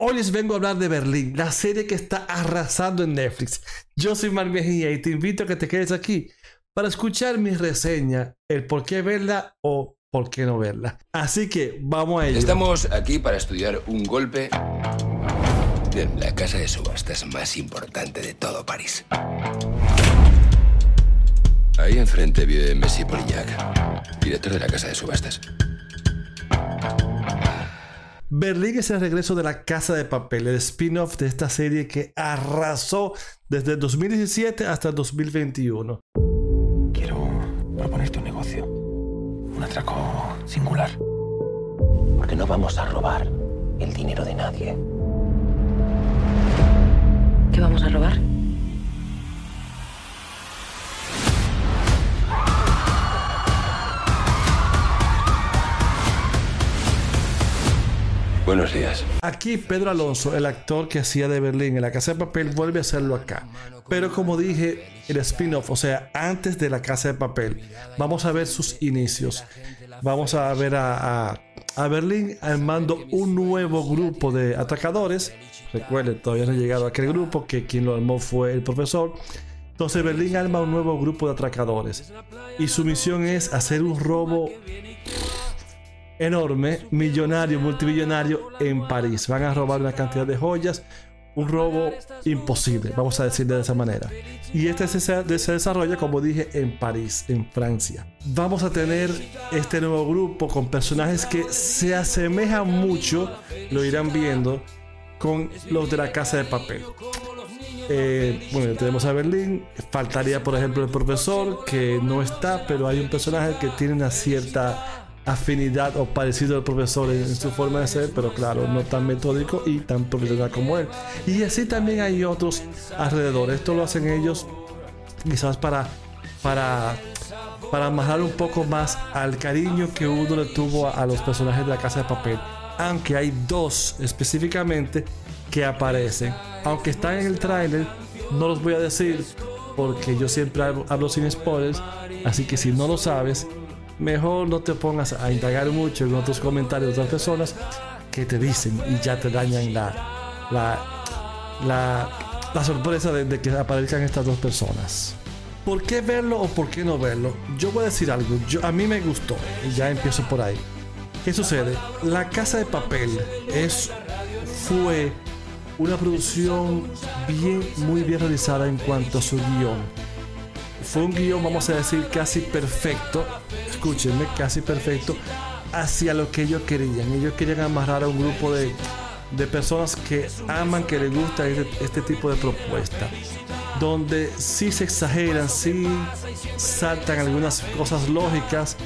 Hoy les vengo a hablar de Berlín, la serie que está arrasando en Netflix. Yo soy Mar Mejía y te invito a que te quedes aquí para escuchar mi reseña, el por qué verla o por qué no verla. Así que vamos a ello. Estamos aquí para estudiar un golpe en la casa de subastas más importante de todo París. Ahí enfrente vive Messi Polignac, director de la casa de subastas. Berlín es el regreso de la Casa de Papel, el spin-off de esta serie que arrasó desde 2017 hasta 2021. Quiero proponerte un negocio, un atraco singular. Porque no vamos a robar el dinero de nadie. ¿Qué vamos a robar? Buenos días. Aquí Pedro Alonso, el actor que hacía de Berlín en la Casa de Papel, vuelve a hacerlo acá. Pero como dije, el spin-off, o sea, antes de la Casa de Papel, vamos a ver sus inicios. Vamos a ver a, a, Berlín armando un nuevo grupo de atracadores. Recuerden, todavía no ha llegado a aquel grupo, que quien lo armó fue el profesor. Entonces Berlín arma un nuevo grupo de atracadores. Y su misión es hacer un robo enorme, millonario, multimillonario en París. Van a robar una cantidad de joyas, un robo imposible, vamos a decirlo de esa manera. Y este se, se desarrolla, como dije, en París, en Francia. Vamos a tener este nuevo grupo con personajes que se asemejan mucho, lo irán viendo, con los de la casa de papel. Eh, bueno, tenemos a Berlín. Faltaría, por ejemplo, el profesor, que no está, pero hay un personaje que tiene una cierta afinidad o parecido al profesor en, su forma de ser, pero claro, no tan metódico y tan profesional como él. Y así también hay otros alrededor. Esto lo hacen ellos quizás para, para, para amarrar un poco más al cariño que uno le tuvo a, los personajes de la casa de papel. Aunque hay dos específicamente que aparecen. Aunque están en el tráiler, no los voy a decir porque yo siempre hablo, hablo sin spoilers. Así que si no lo sabes, mejor no te pongas a indagar mucho en otros comentarios de otras personas que te dicen y ya te dañan la, la, la, sorpresa de, que aparezcan estas dos personas. ¿Por qué verlo o por qué no verlo? Yo voy a decir algo. A mí me gustó. Y ya empiezo por ahí. ¿Qué sucede? La Casa de Papel es, fue una producción bien, muy bien realizada en cuanto a su guion. Fue un guion, vamos a decir, casi perfecto escúchenme, casi perfecto, hacia lo que ellos querían. Ellos querían amarrar a un grupo de, de personas que aman, que les gusta este, este, tipo de propuesta. Donde sí se exageran, sí saltan algunas cosas lógicas,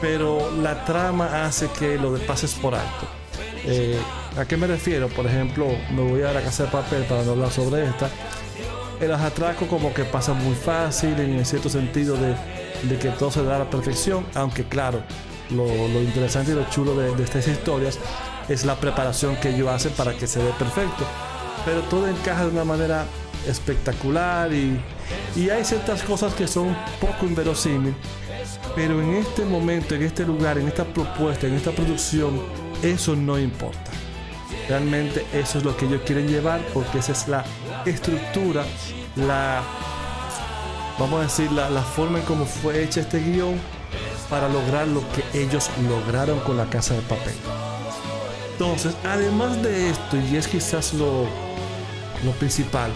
pero la trama hace que lo pases por alto. Eh, ¿A qué me refiero? Por ejemplo, me voy a la casa de papel para no hablar sobre esta. El atraco como que pasa muy fácil en cierto sentido de de que todo se da a la perfección, aunque claro, lo, interesante y lo chulo de, estas historias es la preparación que ellos hacen para que se dé perfecto. Pero todo encaja de una manera espectacular y, y hay ciertas cosas que son poco inverosímiles, pero en este momento, en este lugar, en esta propuesta, en esta producción, eso no importa. Realmente eso es lo que ellos quieren llevar porque esa es la estructura, la vamos a decir, la, forma en cómo fue hecha este guion para lograr lo que ellos lograron con la casa de papel. Entonces, además de esto, y es quizás lo, lo principal,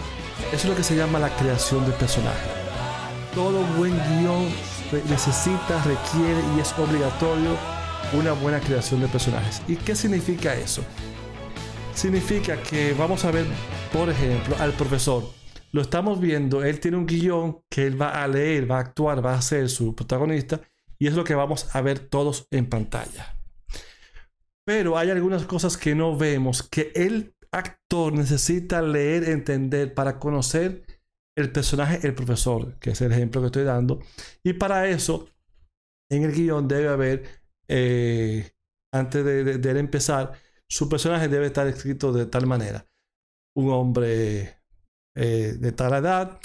es lo que se llama la creación de personaje. Todo buen guion necesita, requiere y es obligatorio una buena creación de personajes. ¿Y qué significa eso? Significa que vamos a ver, por ejemplo, al profesor lo estamos viendo, él tiene un guion que él va a leer, va a actuar, va a ser su protagonista y es lo que vamos a ver todos en pantalla. Pero hay algunas cosas que no vemos, que el actor necesita leer, entender para conocer el personaje, el profesor, que es el ejemplo que estoy dando. Y para eso, en el guion debe haber, eh, antes de, de empezar, su personaje debe estar escrito de tal manera. Un hombre eh, de tal edad,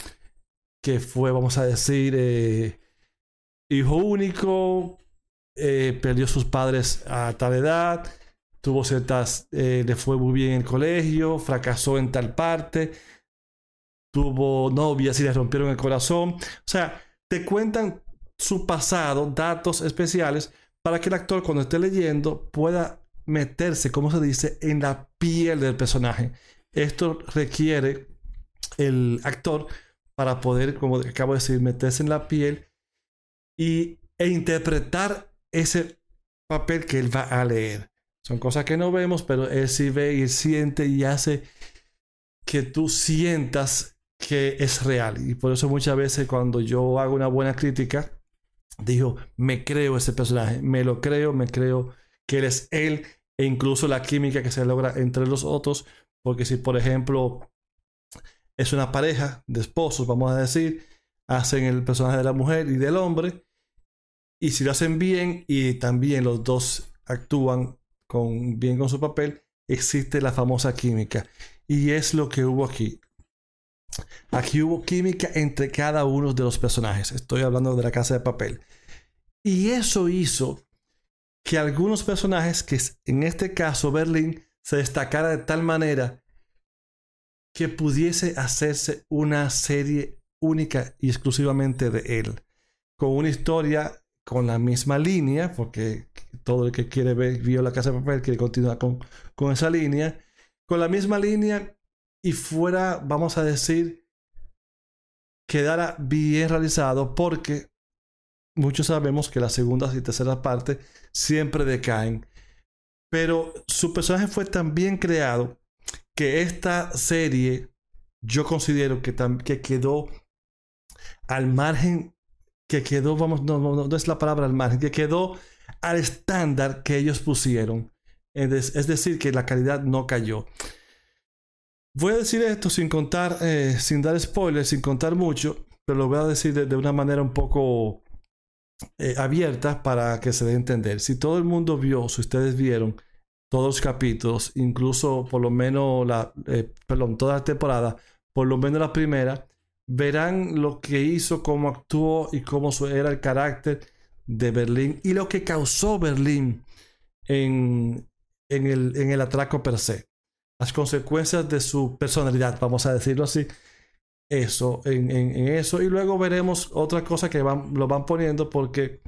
que fue, vamos a decir, eh, hijo único, eh, perdió sus padres a tal edad, tuvo ciertas, le fue muy bien en el colegio, fracasó en tal parte, tuvo novias y le rompieron el corazón. O sea, te cuentan su pasado, datos especiales, para que el actor cuando esté leyendo pueda meterse, como se dice, en la piel del personaje. Esto requiere el actor para poder, como acabo de decir, meterse en la piel y, e interpretar ese papel que él va a leer. Son cosas que no vemos, pero él sí ve y siente y hace que tú sientas que es real. Y por eso muchas veces cuando yo hago una buena crítica, digo, me creo ese personaje, me lo creo, me creo que él es él e incluso la química que se logra entre los otros, porque si por ejemplo es una pareja de esposos, vamos a decir, hacen el personaje de la mujer y del hombre, y si lo hacen bien y también los dos actúan con, bien con su papel, existe la famosa química. Y es lo que hubo aquí. Aquí hubo química entre cada uno de los personajes. Estoy hablando de la casa de papel. Y eso hizo que algunos personajes, que en este caso Berlín, se destacara de tal manera que pudiese hacerse una serie única y exclusivamente de él, con una historia con la misma línea, porque todo el que quiere ver, vio la casa de papel, quiere continuar con, con esa línea, con la misma línea y fuera, vamos a decir, quedara bien realizado porque muchos sabemos que las segundas y terceras partes siempre decaen. Pero su personaje fue tan bien creado que esta serie yo considero que, que quedó al margen, que quedó, vamos, no, no, no es la palabra al margen, que quedó al estándar que ellos pusieron. Es decir, que la calidad no cayó. Voy a decir esto sin contar, eh, sin dar spoilers, sin contar mucho, pero lo voy a decir de, una manera un poco eh, abierta para que se dé a entender. Si todo el mundo vio, si ustedes vieron todos los capítulos, incluso por lo menos la, eh, perdón, toda la temporada, por lo menos la primera, verán lo que hizo, cómo actuó y cómo era el carácter de Berlín y lo que causó Berlín en, en, el, en el atraco per se las consecuencias de su personalidad, vamos a decirlo así. Eso, en, eso. Y luego veremos otra cosa que van, lo van poniendo porque,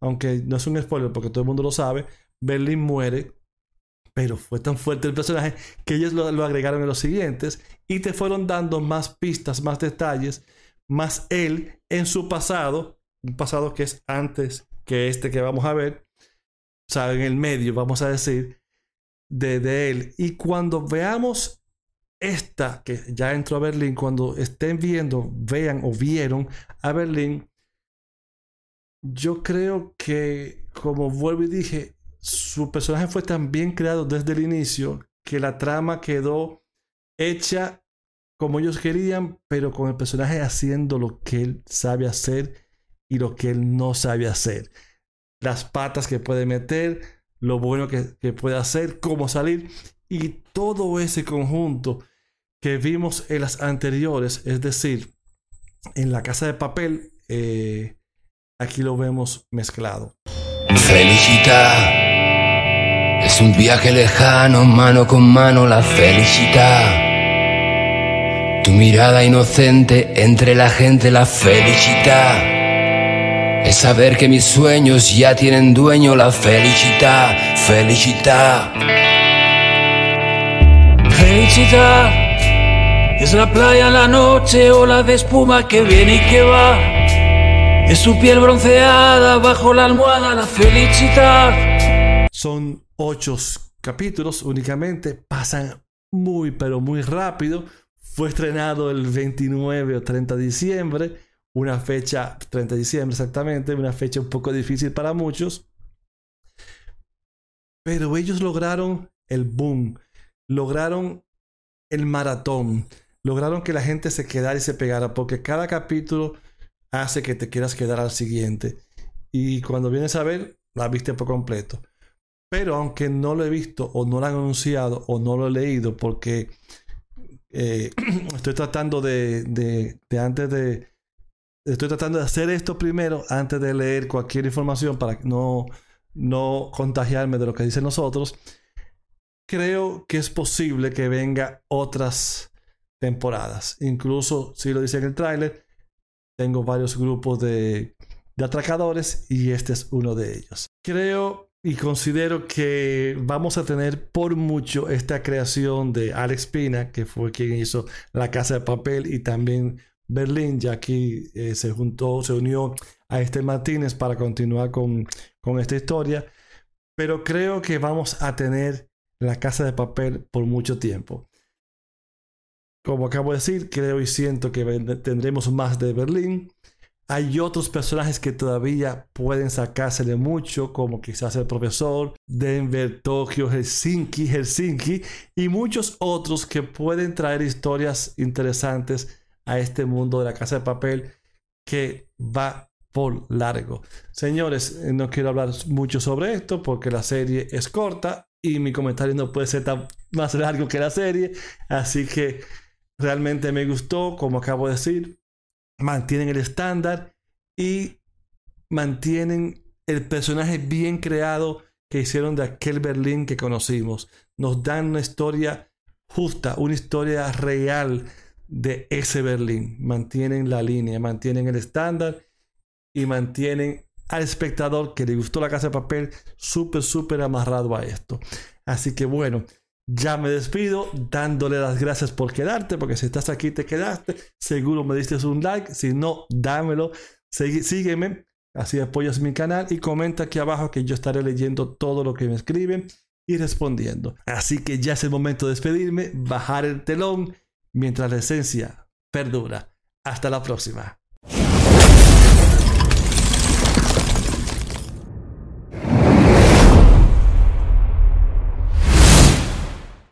aunque no es un spoiler porque todo el mundo lo sabe, Berlin muere. Pero fue tan fuerte el personaje que ellos lo, agregaron en los siguientes y te fueron dando más pistas, más detalles, más él en su pasado, un pasado que es antes que este que vamos a ver, o sea, en el medio, vamos a decir, de, él. Y cuando veamos esta, que ya entró a Berlín, cuando estén viendo, vean o vieron a Berlín, yo creo que, como vuelvo y dije, su personaje fue tan bien creado desde el inicio que la trama quedó hecha como ellos querían, pero con el personaje haciendo lo que él sabe hacer y lo que él no sabe hacer. Las patas que puede meter, lo bueno que, puede hacer, cómo salir y todo ese conjunto que vimos en las anteriores, es decir, en la casa de papel, eh, aquí lo vemos mezclado. Felicita. Un viaje lejano, mano con mano, la felicidad. Tu mirada inocente entre la gente, la felicidad. Es saber que mis sueños ya tienen dueño la felicidad, felicidad. Felicidad es la playa la noche, ola de espuma que viene y que va. Es su piel bronceada bajo la almohada, la felicidad. Son ocho capítulos únicamente, pasan muy pero muy rápido. Fue estrenado el 29 o 30 de diciembre una fecha, 30 de diciembre exactamente, una fecha un poco difícil para muchos. Pero ellos lograron el boom, lograron el maratón, lograron que la gente se quedara y se pegara, porque cada capítulo hace que te quieras quedar al siguiente. Y cuando vienes a ver, la viste por completo. Pero aunque no lo he visto o no lo han anunciado o no lo he leído, porque eh, estoy tratando de, de antes de, estoy tratando de hacer esto primero antes de leer cualquier información para no, no contagiarme de lo que dicen nosotros. creo que es posible que venga otras temporadas. Incluso, si lo dice en el tráiler, tengo varios grupos de, de atracadores y este es uno de ellos. Creo y considero que vamos a tener por mucho esta creación de Alex Pina, que fue quien hizo La Casa de Papel y también Berlín, ya aquí eh, se juntó, se unió a este Martínez para continuar con, con esta historia. Pero creo que vamos a tener La Casa de Papel por mucho tiempo. Como acabo de decir, creo y siento que tendremos más de Berlín. Hay otros personajes que todavía pueden sacársele mucho, como quizás el profesor, Denver, Tokio, Helsinki, Helsinki, y muchos otros que pueden traer historias interesantes a este mundo de la casa de papel que va por largo. Señores, eh, no quiero hablar mucho sobre esto porque la serie es corta y mi comentario no puede ser tan más largo que la serie, así que realmente me gustó, como acabo de decir, mantienen el estándar y mantienen el personaje bien creado que hicieron de aquel Berlín que conocimos. Nos dan una historia justa, una historia real de ese Berlín. Mantienen la línea, mantienen el estándar y mantienen al espectador que le gustó la casa de papel súper, súper amarrado a esto. Así que bueno, ya me despido dándole las gracias por quedarte, porque si estás aquí te quedaste, seguro me diste un like, si no, dámelo, sígueme, así apoyas mi canal y comenta aquí abajo que yo estaré leyendo todo lo que me escriben y respondiendo. Así que ya es el momento de despedirme, bajar el telón mientras la esencia perdura. Hasta la próxima.